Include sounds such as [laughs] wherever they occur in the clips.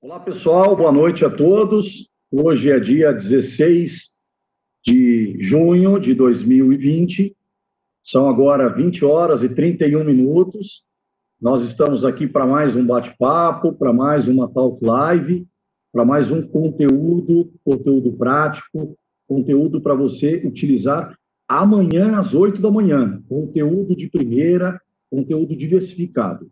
Olá, pessoal, boa noite a todos. Hoje é dia 16 de junho de 2020, são agora 20 horas e 31 minutos. Nós estamos aqui para mais um bate-papo, para mais uma Talk Live, para mais um conteúdo, conteúdo prático, conteúdo para você utilizar amanhã às 8 da manhã. Conteúdo de primeira, conteúdo diversificado.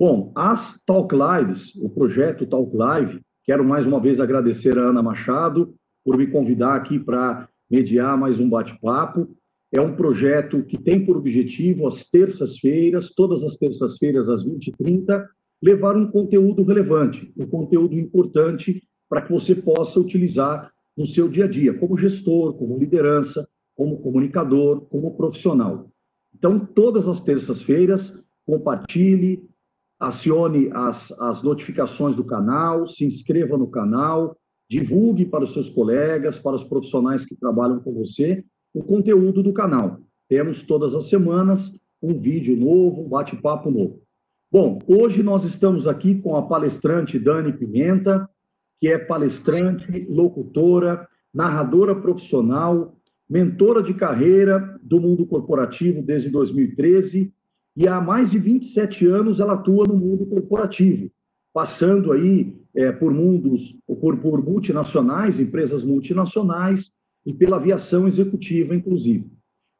Bom, as Talk Lives, o projeto Talk Live, quero mais uma vez agradecer a Ana Machado por me convidar aqui para mediar mais um bate-papo. É um projeto que tem por objetivo, às terças-feiras, todas as terças-feiras, às 20h30, levar um conteúdo relevante, um conteúdo importante para que você possa utilizar no seu dia a dia, como gestor, como liderança, como comunicador, como profissional. Então, todas as terças-feiras, compartilhe, acione as, as notificações do canal, se inscreva no canal, divulgue para os seus colegas, para os profissionais que trabalham com você, o conteúdo do canal. Temos todas as semanas um vídeo novo, um bate-papo novo. Bom, hoje nós estamos aqui com a palestrante Dani Pimenta, que é palestrante, locutora, narradora profissional, mentora de carreira do mundo corporativo desde 2013 e há mais de 27 anos ela atua no mundo corporativo, passando aí é, por mundos, por, por multinacionais, empresas multinacionais e pela aviação executiva, inclusive.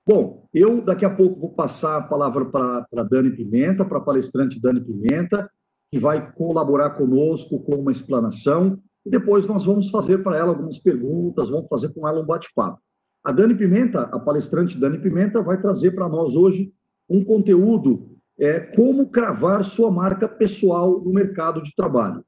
Bom, eu daqui a pouco vou passar a palavra para a Dani Pimenta, para a palestrante Dani Pimenta, que vai colaborar conosco com uma explanação, e depois nós vamos fazer para ela algumas perguntas, vamos fazer com ela um bate-papo. A Dani Pimenta, a palestrante Dani Pimenta, vai trazer para nós hoje um conteúdo é como cravar sua marca pessoal no mercado de trabalho.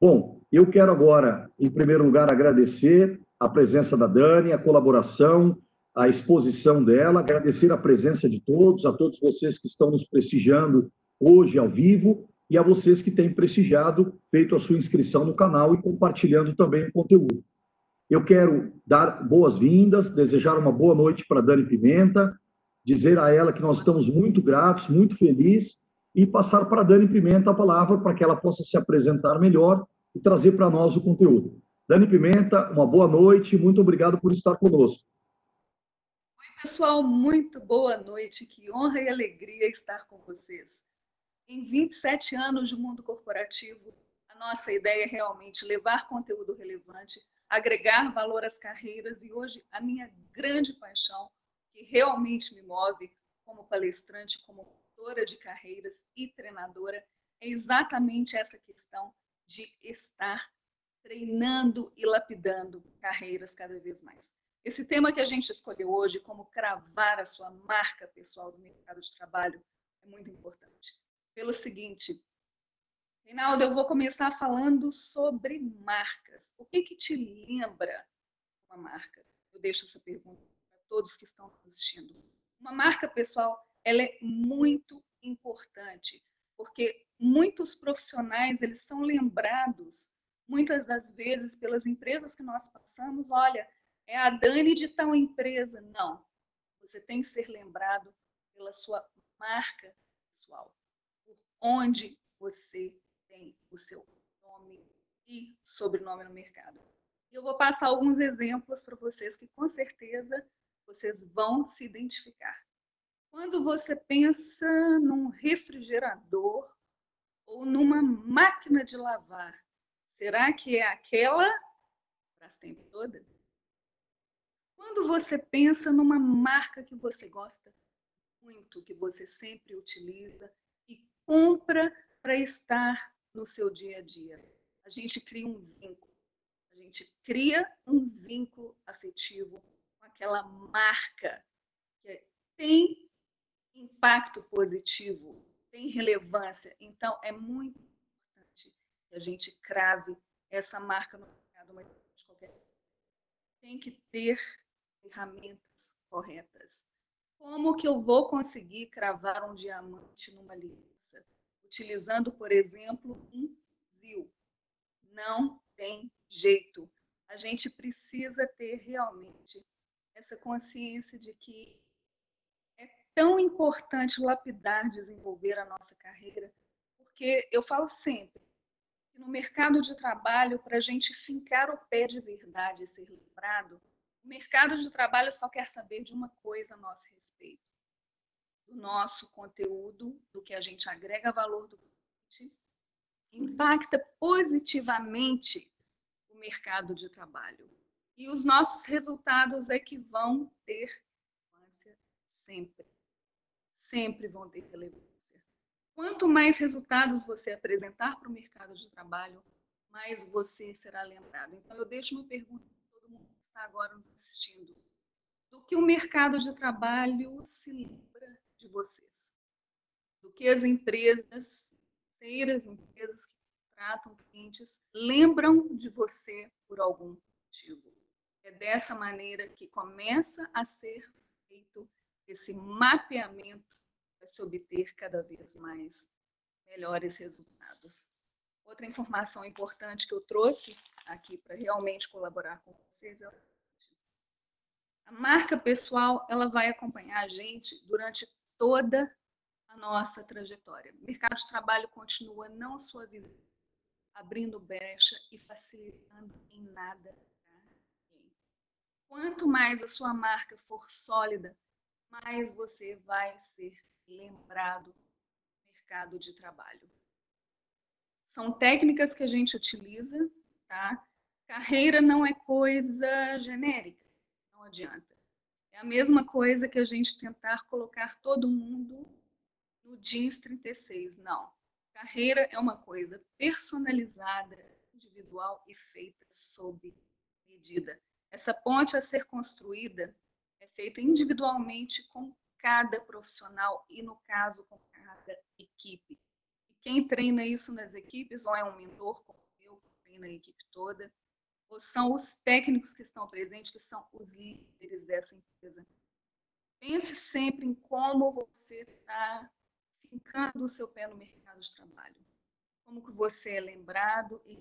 Bom, eu quero agora, em primeiro lugar, agradecer a presença da Dani, a colaboração, a exposição dela, agradecer a presença de todos, a todos vocês que estão nos prestigiando hoje ao vivo e a vocês que têm prestigiado, feito a sua inscrição no canal e compartilhando também o conteúdo. Eu quero dar boas-vindas, desejar uma boa noite para Dani Pimenta, dizer a ela que nós estamos muito gratos, muito felizes, e passar para a Dani Pimenta a palavra para que ela possa se apresentar melhor e trazer para nós o conteúdo. Dani Pimenta, uma boa noite, muito obrigado por estar conosco. Oi, pessoal, muito boa noite, que honra e alegria estar com vocês. Em 27 anos de mundo corporativo, a nossa ideia é realmente levar conteúdo relevante, agregar valor às carreiras e hoje a minha grande paixão que realmente me move como palestrante, como autora de carreiras e treinadora, é exatamente essa questão de estar treinando e lapidando carreiras cada vez mais. Esse tema que a gente escolheu hoje, como cravar a sua marca pessoal do mercado de trabalho, é muito importante. Pelo seguinte, Reinaldo, eu vou começar falando sobre marcas. O que, que te lembra uma marca? Eu deixo essa pergunta todos que estão assistindo. Uma marca pessoal, ela é muito importante, porque muitos profissionais, eles são lembrados muitas das vezes pelas empresas que nós passamos, olha, é a Dani de tal empresa. Não. Você tem que ser lembrado pela sua marca pessoal, por onde você tem o seu nome e sobrenome no mercado. Eu vou passar alguns exemplos para vocês que com certeza vocês vão se identificar. Quando você pensa num refrigerador ou numa máquina de lavar, será que é aquela para sempre toda? Quando você pensa numa marca que você gosta muito, que você sempre utiliza e compra para estar no seu dia a dia, a gente cria um vínculo. A gente cria um vínculo afetivo aquela marca que tem impacto positivo, tem relevância. Então, é muito importante que a gente crave essa marca no mercado, mas de qualquer tem que ter ferramentas corretas. Como que eu vou conseguir cravar um diamante numa aliança? Utilizando, por exemplo, um ZIL. Não tem jeito. A gente precisa ter realmente essa consciência de que é tão importante lapidar, desenvolver a nossa carreira, porque eu falo sempre, que no mercado de trabalho, para a gente fincar o pé de verdade e ser lembrado, o mercado de trabalho só quer saber de uma coisa a nosso respeito: do nosso conteúdo, do que a gente agrega valor do cliente, impacta positivamente o mercado de trabalho. E os nossos resultados é que vão ter relevância sempre. Sempre vão ter relevância. Quanto mais resultados você apresentar para o mercado de trabalho, mais você será lembrado. Então, eu deixo uma pergunta está agora nos assistindo, do que o mercado de trabalho se lembra de vocês, do que as empresas, terceiras empresas que tratam clientes, lembram de você por algum motivo. É dessa maneira que começa a ser feito esse mapeamento para se obter cada vez mais melhores resultados. Outra informação importante que eu trouxe aqui para realmente colaborar com vocês é a marca pessoal ela vai acompanhar a gente durante toda a nossa trajetória. O mercado de trabalho continua não suavizando, abrindo brecha e facilitando em nada. Quanto mais a sua marca for sólida, mais você vai ser lembrado no mercado de trabalho. São técnicas que a gente utiliza, tá? Carreira não é coisa genérica, não adianta. É a mesma coisa que a gente tentar colocar todo mundo no jeans 36, não. Carreira é uma coisa personalizada, individual e feita sob medida. Essa ponte a ser construída é feita individualmente com cada profissional e, no caso, com cada equipe. Quem treina isso nas equipes, ou é um mentor como eu, que treina a equipe toda, ou são os técnicos que estão presentes, que são os líderes dessa empresa. Pense sempre em como você está fincando o seu pé no mercado de trabalho. Como que você é lembrado e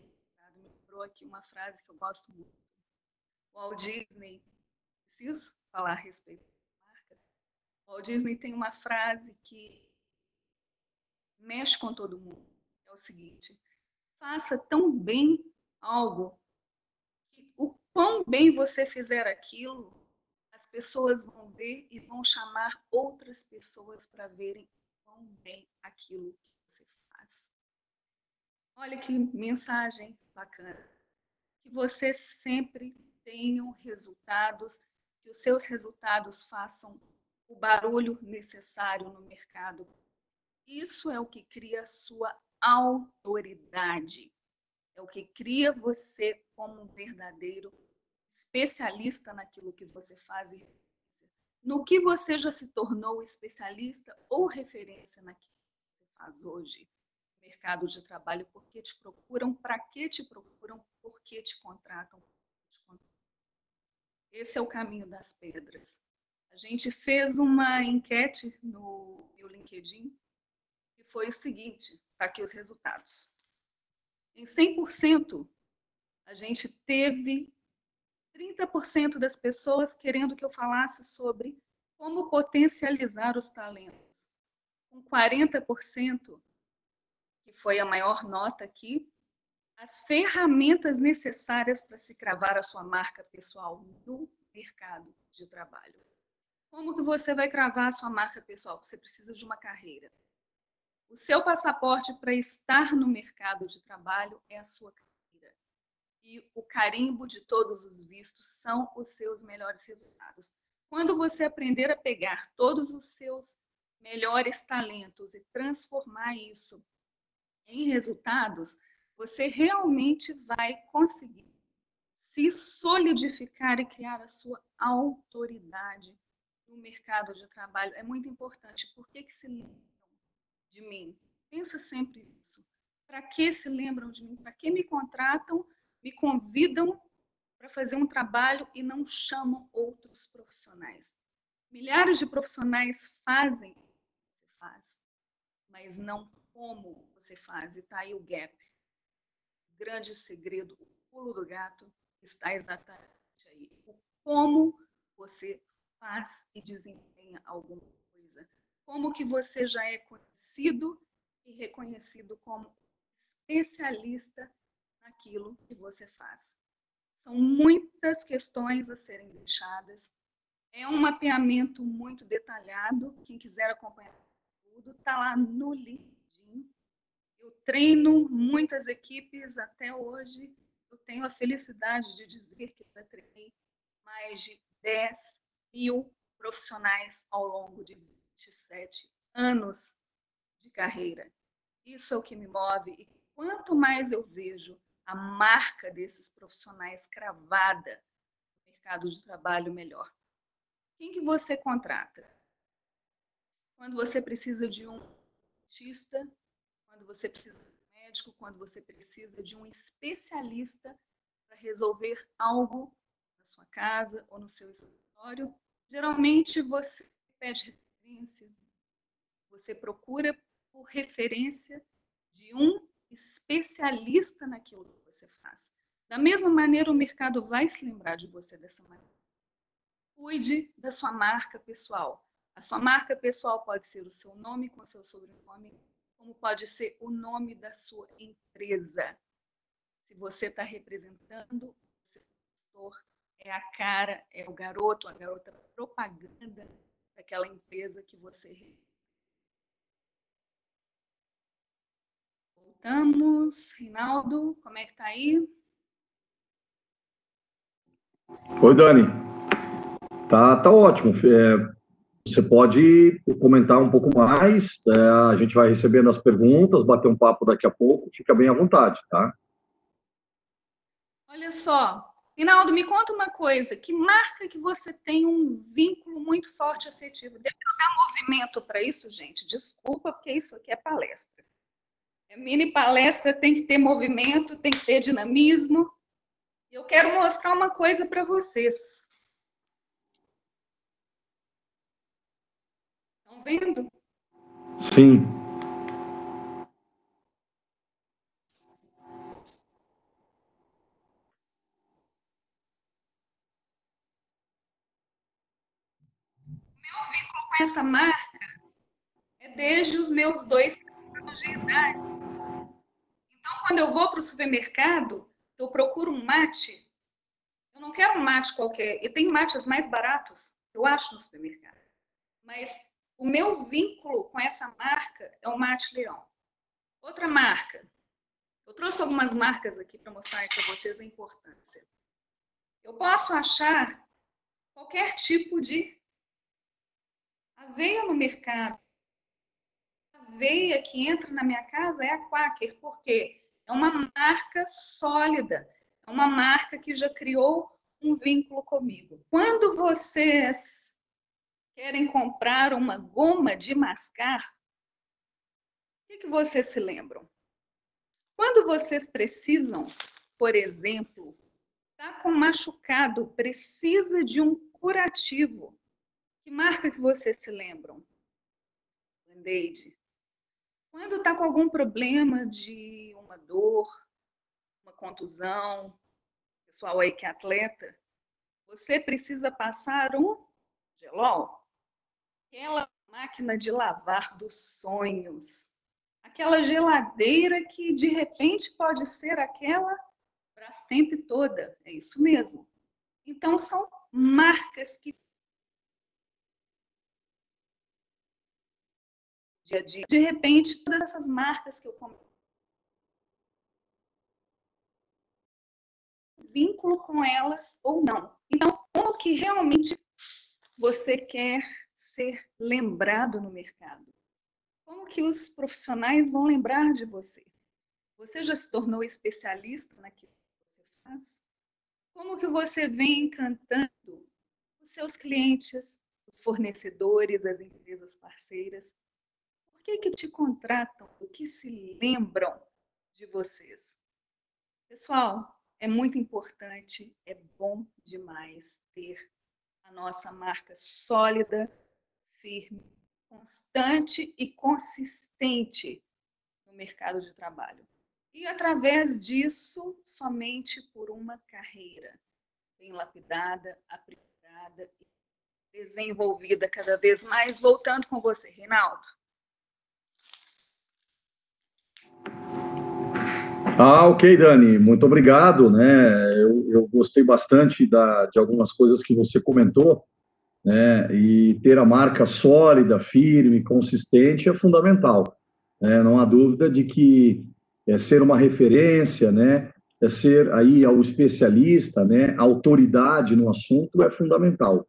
me lembrou aqui uma frase que eu gosto muito. Walt Disney, preciso falar a respeito da marca? Walt Disney tem uma frase que mexe com todo mundo. É o seguinte: faça tão bem algo que o quão bem você fizer aquilo, as pessoas vão ver e vão chamar outras pessoas para verem quão bem aquilo que você faz. Olha que mensagem bacana. Que você sempre tenham resultados, que os seus resultados façam o barulho necessário no mercado isso é o que cria sua autoridade. É o que cria você como um verdadeiro especialista naquilo que você faz e no que você já se tornou especialista ou referência naquilo que você faz hoje. Mercado de trabalho, por que te procuram, para que te procuram, por que te contratam. Esse é o caminho das pedras. A gente fez uma enquete no meu LinkedIn foi o seguinte, tá aqui os resultados. Em 100%, a gente teve 30% das pessoas querendo que eu falasse sobre como potencializar os talentos. Com 40%, que foi a maior nota aqui, as ferramentas necessárias para se cravar a sua marca pessoal no mercado de trabalho. Como que você vai cravar a sua marca pessoal? Você precisa de uma carreira. O seu passaporte para estar no mercado de trabalho é a sua carreira. E o carimbo de todos os vistos são os seus melhores resultados. Quando você aprender a pegar todos os seus melhores talentos e transformar isso em resultados, você realmente vai conseguir se solidificar e criar a sua autoridade no mercado de trabalho. É muito importante. Por que, que se de mim. Pensa sempre nisso. Para que se lembram de mim? Para que me contratam, me convidam para fazer um trabalho e não chamam outros profissionais? Milhares de profissionais fazem o que você faz, mas não como você faz. E está aí o gap. Grande segredo, o pulo do gato, está exatamente aí. Como você faz e desempenha alguma como que você já é conhecido e reconhecido como especialista naquilo que você faz. São muitas questões a serem deixadas. É um mapeamento muito detalhado. Quem quiser acompanhar tudo, está lá no LinkedIn. Eu treino muitas equipes até hoje. Eu tenho a felicidade de dizer que eu treinei mais de 10 mil profissionais ao longo de 27 anos de carreira. Isso é o que me move. E quanto mais eu vejo a marca desses profissionais cravada no mercado de trabalho, melhor. Quem que você contrata? Quando você precisa de um dentista, quando você precisa de um médico, quando você precisa de um especialista para resolver algo na sua casa ou no seu escritório, geralmente você pede referência, você procura por referência de um especialista naquilo que você faz. Da mesma maneira, o mercado vai se lembrar de você dessa maneira. Cuide da sua marca pessoal. A sua marca pessoal pode ser o seu nome com o seu sobrenome, como pode ser o nome da sua empresa. Se você está representando o seu gestor, é a cara, é o garoto, a garota propaganda daquela empresa que você Voltamos. Rinaldo, como é que tá aí? Oi, Dani. Tá, tá ótimo. É, você pode comentar um pouco mais, é, a gente vai recebendo as perguntas, bater um papo daqui a pouco, fica bem à vontade, tá? Olha só, Rinaldo, me conta uma coisa, que marca que você tem um vínculo muito forte afetivo? Deve dar movimento para isso, gente? Desculpa, porque isso aqui é palestra. É mini palestra tem que ter movimento, tem que ter dinamismo. Eu quero mostrar uma coisa para vocês. Estão vendo? Sim. Meu vínculo com essa marca é desde os meus dois anos de idade. Então, quando eu vou para o supermercado, eu procuro um mate. Eu não quero um mate qualquer. E tem mates mais baratos, eu acho, no supermercado. Mas o meu vínculo com essa marca é o Mate Leão. Outra marca. Eu trouxe algumas marcas aqui para mostrar para vocês a importância. Eu posso achar qualquer tipo de aveia no mercado. A aveia que entra na minha casa é a Quaker, porque é uma marca sólida, é uma marca que já criou um vínculo comigo. Quando vocês querem comprar uma goma de mascar, o que, que vocês se lembram? Quando vocês precisam, por exemplo, está com machucado, precisa de um curativo, que marca que vocês se lembram? Band-aid. Quando está com algum problema de uma dor, uma contusão, pessoal aí que é atleta, você precisa passar um gelol aquela máquina de lavar dos sonhos, aquela geladeira que de repente pode ser aquela Brastemp toda, é isso mesmo. Então são marcas que dia a dia. De repente, todas essas marcas que eu vínculo com elas ou não. Então, como que realmente você quer ser lembrado no mercado? Como que os profissionais vão lembrar de você? Você já se tornou especialista naquilo que você faz? Como que você vem encantando os seus clientes, os fornecedores, as empresas parceiras? Por que que te contratam? O que se lembram de vocês? Pessoal, é muito importante, é bom demais ter a nossa marca sólida, firme, constante e consistente no mercado de trabalho. E através disso, somente por uma carreira bem lapidada, aprimorada e desenvolvida cada vez mais. Voltando com você, Reinaldo. Ah, ok, Dani, muito obrigado, né? Eu, eu gostei bastante da, de algumas coisas que você comentou, né? E ter a marca sólida, firme, consistente é fundamental. Né? Não há dúvida de que é ser uma referência, né? É ser aí o especialista, né? A autoridade no assunto é fundamental.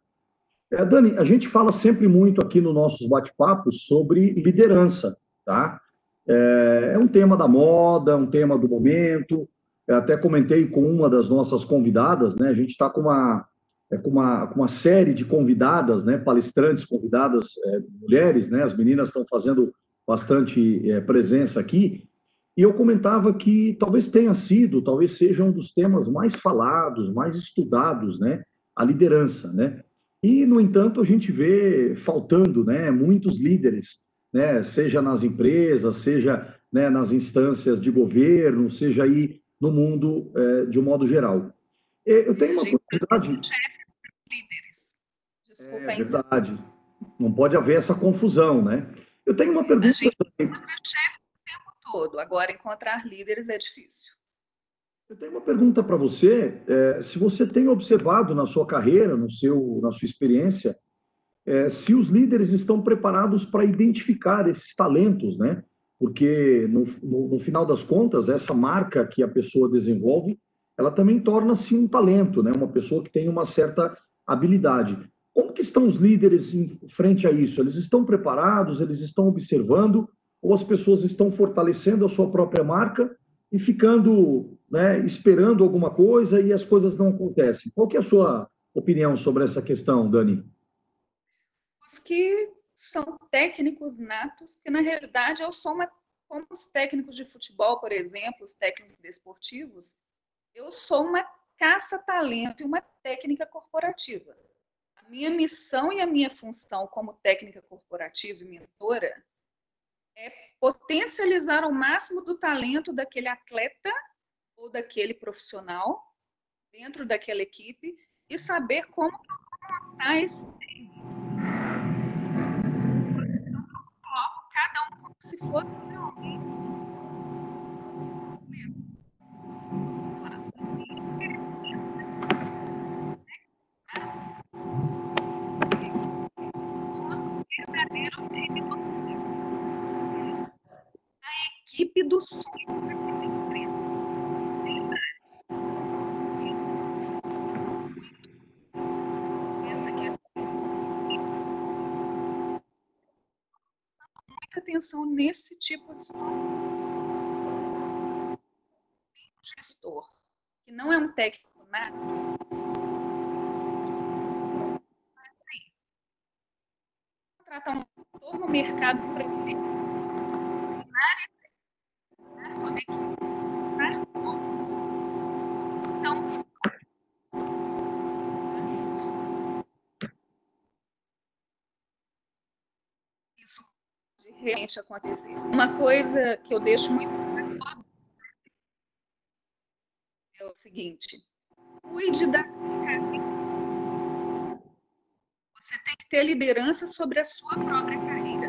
É, Dani, a gente fala sempre muito aqui nos nossos bate-papos sobre liderança, tá? É, é, um tema da moda, um tema do momento. Eu até comentei com uma das nossas convidadas, né? A gente está com uma, é, com, uma, com uma série de convidadas, né? Palestrantes convidadas, é, mulheres, né? As meninas estão fazendo bastante é, presença aqui. E eu comentava que talvez tenha sido, talvez seja um dos temas mais falados, mais estudados, né? A liderança, né? E, no entanto, a gente vê faltando, né? Muitos líderes né, seja nas empresas, seja né, nas instâncias de governo, seja aí no mundo é, de um modo geral. Eu tenho uma curiosidade. Líderes. Desculpa, é verdade. Não pode haver essa confusão, né? Eu tenho uma pergunta. A gente chefe o tempo todo. Agora, encontrar líderes é difícil. Eu tenho uma pergunta para você. É, se você tem observado na sua carreira, no seu, na sua experiência, é, se os líderes estão preparados para identificar esses talentos, né? Porque no, no, no, final das contas, essa marca que a pessoa desenvolve, ela também torna-se um talento, né? Uma pessoa que tem uma certa habilidade. Como que estão os líderes em frente a isso? Eles estão preparados? Eles estão observando? Ou as pessoas estão fortalecendo a sua própria marca e ficando, né, esperando alguma coisa e as coisas não acontecem? Qual que é a sua opinião sobre essa questão, Dani? que são técnicos natos, que na realidade eu sou uma, como os técnicos de futebol, por exemplo, os técnicos desportivos, eu sou uma caça-talento e uma técnica corporativa. A minha missão e a minha função como técnica corporativa e mentora é potencializar ao máximo do talento daquele atleta ou daquele profissional dentro daquela equipe e saber como montar esse cada um como se fosse realmente a equipe do sonho atenção nesse tipo de Um gestor que não é um técnico nada. Contratar um gestor no mercado para poder estar Então, realmente acontecer. Uma coisa que eu deixo muito é o seguinte: cuide da. Que ter liderança sobre a sua própria carreira.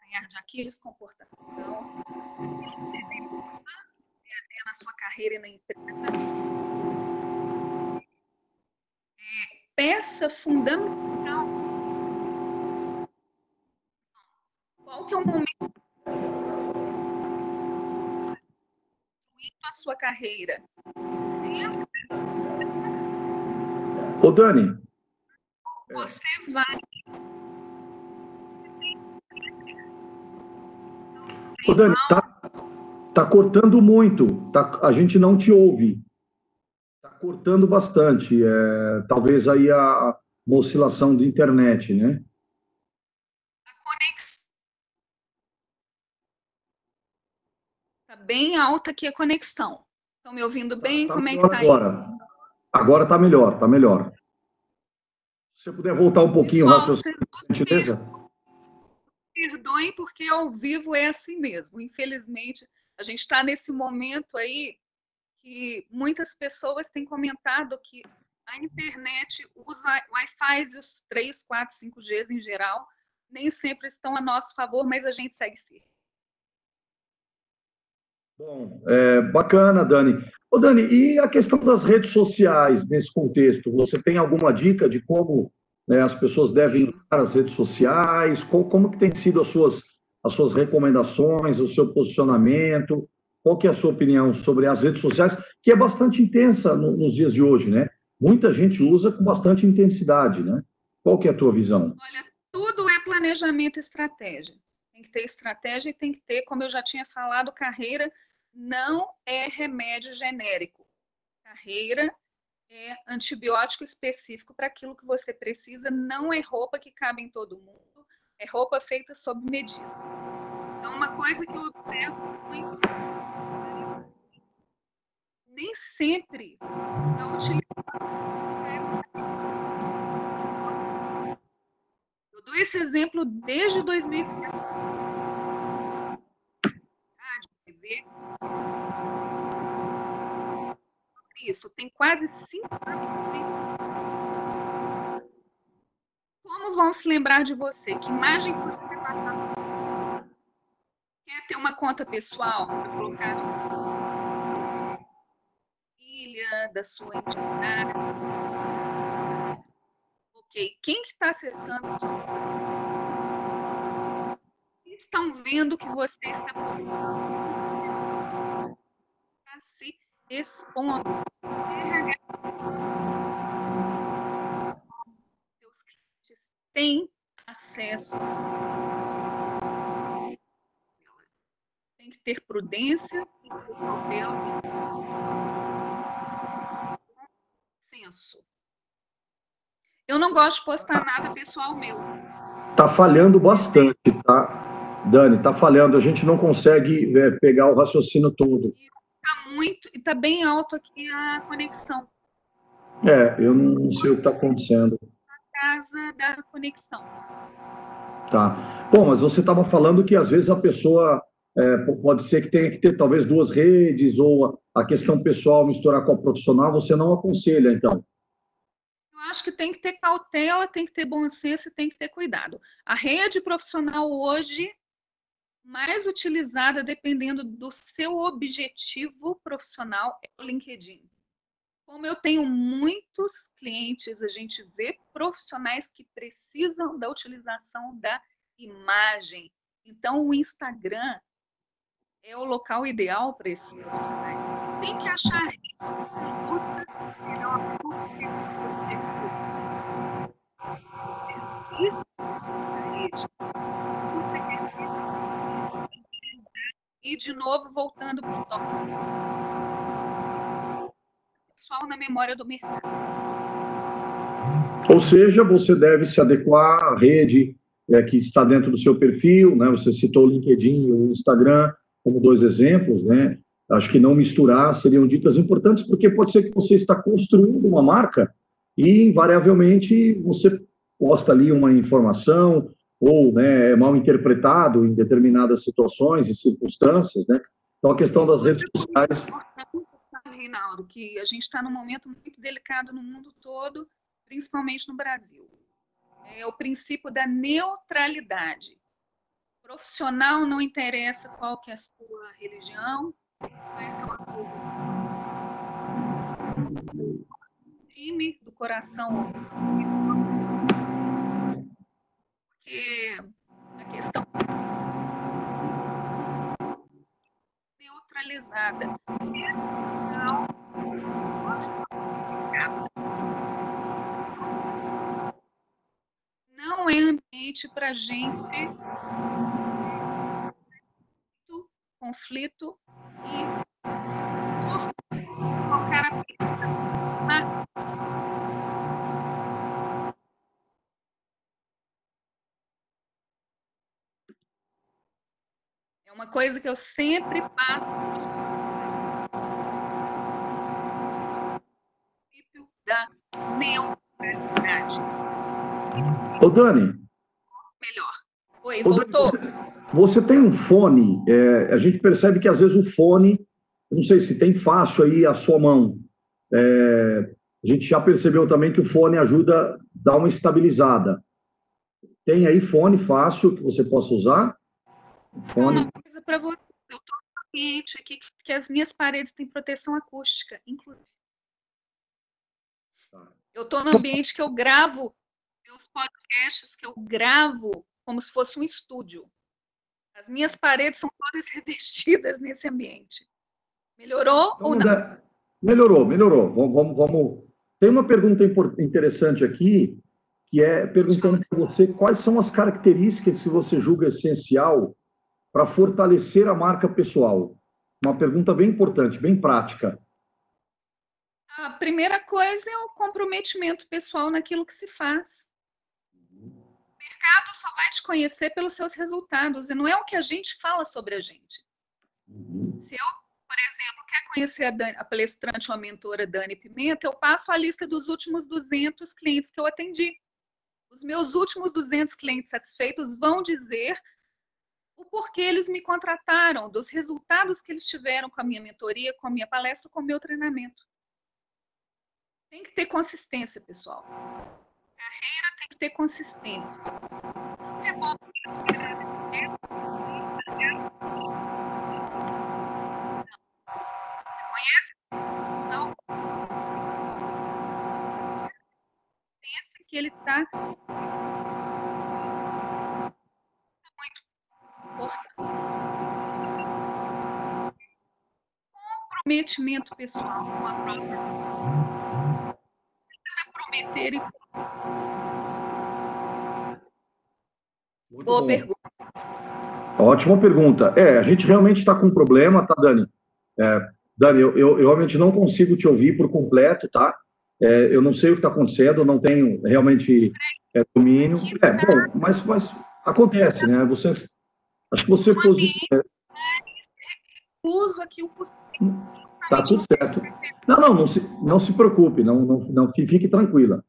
Ganhar de Aquiles, comportação, na sua carreira e na empresa. É, peça fundamental qual que é o momento a sua carreira? Ô, Dani. Você vai. Ô, Dani, tá, tá cortando muito. Tá, a gente não te ouve. Tá cortando bastante. É, talvez aí a, uma oscilação de internet, né? bem alta aqui a conexão. Estão me ouvindo bem? Tá, tá Como é que está aí? Agora agora está melhor, está melhor. Se você puder voltar um pouquinho, Pessoal, gentileza. Perdoem, porque ao vivo é assim mesmo. Infelizmente, a gente está nesse momento aí que muitas pessoas têm comentado que a internet, os Wi-Fi e os 3, 4, 5Gs em geral, nem sempre estão a nosso favor, mas a gente segue firme. Bom, é, bacana, Dani. Ô, Dani, e a questão das redes sociais nesse contexto? Você tem alguma dica de como né, as pessoas devem usar as redes sociais? Como, como que tem sido as suas, as suas recomendações, o seu posicionamento? Qual que é a sua opinião sobre as redes sociais, que é bastante intensa no, nos dias de hoje, né? Muita gente usa com bastante intensidade, né? Qual que é a tua visão? Olha, tudo é planejamento e estratégia. Tem que ter estratégia e tem que ter, como eu já tinha falado, carreira não é remédio genérico. Carreira é antibiótico específico para aquilo que você precisa, não é roupa que cabe em todo mundo, é roupa feita sob medida. Então, uma coisa que eu observo muito nem sempre a utilização Eu dou esse exemplo desde 2016. Isso, tem quase cinco anos. Como vão se lembrar de você? Que imagem que você quer passar? Quer ter uma conta pessoal para colocar filha, da sua entidade? Ok, quem que está acessando? Estão vendo que você está se expondo. Seus clientes têm acesso. Tem que ter prudência, que ter. Senso. Eu não gosto de postar nada pessoal meu. Tá falhando bastante, tá? Dani, tá falhando. A gente não consegue é, pegar o raciocínio todo muito, e está bem alto aqui a conexão. É, eu não sei o que está acontecendo. A casa da conexão. Tá. Bom, mas você estava falando que às vezes a pessoa é, pode ser que tenha que ter talvez duas redes, ou a questão pessoal misturar com a profissional, você não aconselha, então? Eu acho que tem que ter cautela, tem que ter bom senso e tem que ter cuidado. A rede profissional hoje mais utilizada dependendo do seu objetivo profissional é o LinkedIn. Como eu tenho muitos clientes, a gente vê profissionais que precisam da utilização da imagem. Então, o Instagram é o local ideal para esses profissionais. Tem que achar custa melhor isso e de novo voltando para o. Pessoal na memória do mercado. Ou seja, você deve se adequar à rede é, que está dentro do seu perfil, né? Você citou o LinkedIn e o Instagram como dois exemplos, né? Acho que não misturar seriam dicas importantes, porque pode ser que você está construindo uma marca e, invariavelmente, você posta ali uma informação ou né, é mal interpretado em determinadas situações e circunstâncias, né? Então, a questão das redes sociais... Reinaldo, que a gente está num momento muito delicado no mundo todo, principalmente no Brasil. É o princípio da neutralidade. Profissional não interessa qual que é a sua religião, quais são as time do coração porque a questão neutralizada. Não é ambiente para gente conflito e coisa que eu sempre passo princípio da neutralidade. Ô, Dani. Melhor. Oi, Ô, voltou. Dani, você, você, tem um fone, é, a gente percebe que às vezes o fone, não sei se tem fácil aí a sua mão. É, a gente já percebeu também que o fone ajuda a dar uma estabilizada. Tem aí fone fácil que você possa usar? Fone. Uma coisa para você. Eu estou ambiente aqui que as minhas paredes têm proteção acústica, inclusive. Tá. Eu estou no ambiente que eu gravo meus podcasts, que eu gravo como se fosse um estúdio. As minhas paredes são todas [laughs] revestidas nesse ambiente. Melhorou ou não? Melhorou, melhorou. Vamos, vamos, vamos. Tem uma pergunta interessante aqui, que é perguntando para você quais são as características que você julga essencial para fortalecer a marca pessoal. Uma pergunta bem importante, bem prática. A primeira coisa é o comprometimento pessoal naquilo que se faz. O mercado só vai te conhecer pelos seus resultados e não é o que a gente fala sobre a gente. Se eu, por exemplo, quer conhecer a, Dani, a palestrante ou a mentora Dani Pimenta, eu passo a lista dos últimos 200 clientes que eu atendi. Os meus últimos 200 clientes satisfeitos vão dizer o porquê eles me contrataram, dos resultados que eles tiveram com a minha mentoria, com a minha palestra, com o meu treinamento. Tem que ter consistência, pessoal. Carreira tem que ter consistência. É bom. Você conhece? Não. Consistência que ele está muito importante. Comprometimento pessoal com a própria meter Boa bom. pergunta. Ótima pergunta. É, a gente realmente está com um problema, tá, Dani? É, Dani, eu, eu, eu, realmente não consigo te ouvir por completo, tá? É, eu não sei o que está acontecendo, não tenho realmente é, domínio. É, bom, mas, mas acontece, né? Você, acho que você posiciona. Uso aqui o Tá tudo certo. Não, não, não se, não se preocupe, não, não, não fique tranquila.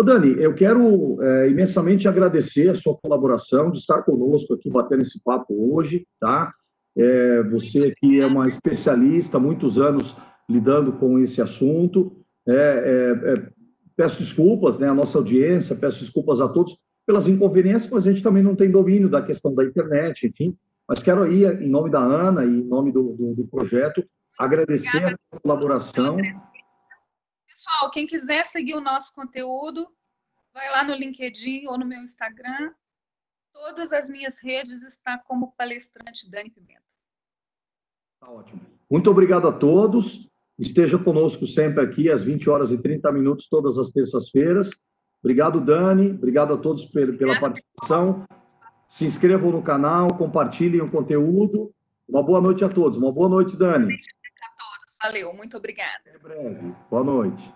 Ô Dani, eu quero é, imensamente agradecer a sua colaboração, de estar conosco aqui batendo esse papo hoje, tá? É, você que é uma especialista, muitos anos lidando com esse assunto. É, é, é peço desculpas, né, à nossa audiência, peço desculpas a todos pelas inconveniências, mas a gente também não tem domínio da questão da internet, enfim. Mas quero aí, em nome da Ana e em nome do, do, do projeto, agradecer Obrigada. a colaboração. Pessoal, quem quiser seguir o nosso conteúdo, vai lá no LinkedIn ou no meu Instagram. Todas as minhas redes estão como palestrante Dani Pimenta. Tá ótimo. Muito obrigado a todos. Esteja conosco sempre aqui às 20 horas e 30 minutos, todas as terças-feiras. Obrigado, Dani. Obrigado a todos pela participação. Se inscrevam no canal, compartilhem o conteúdo. Uma boa noite a todos. Uma boa noite, Dani. Valeu, muito obrigada. Até breve. Boa noite.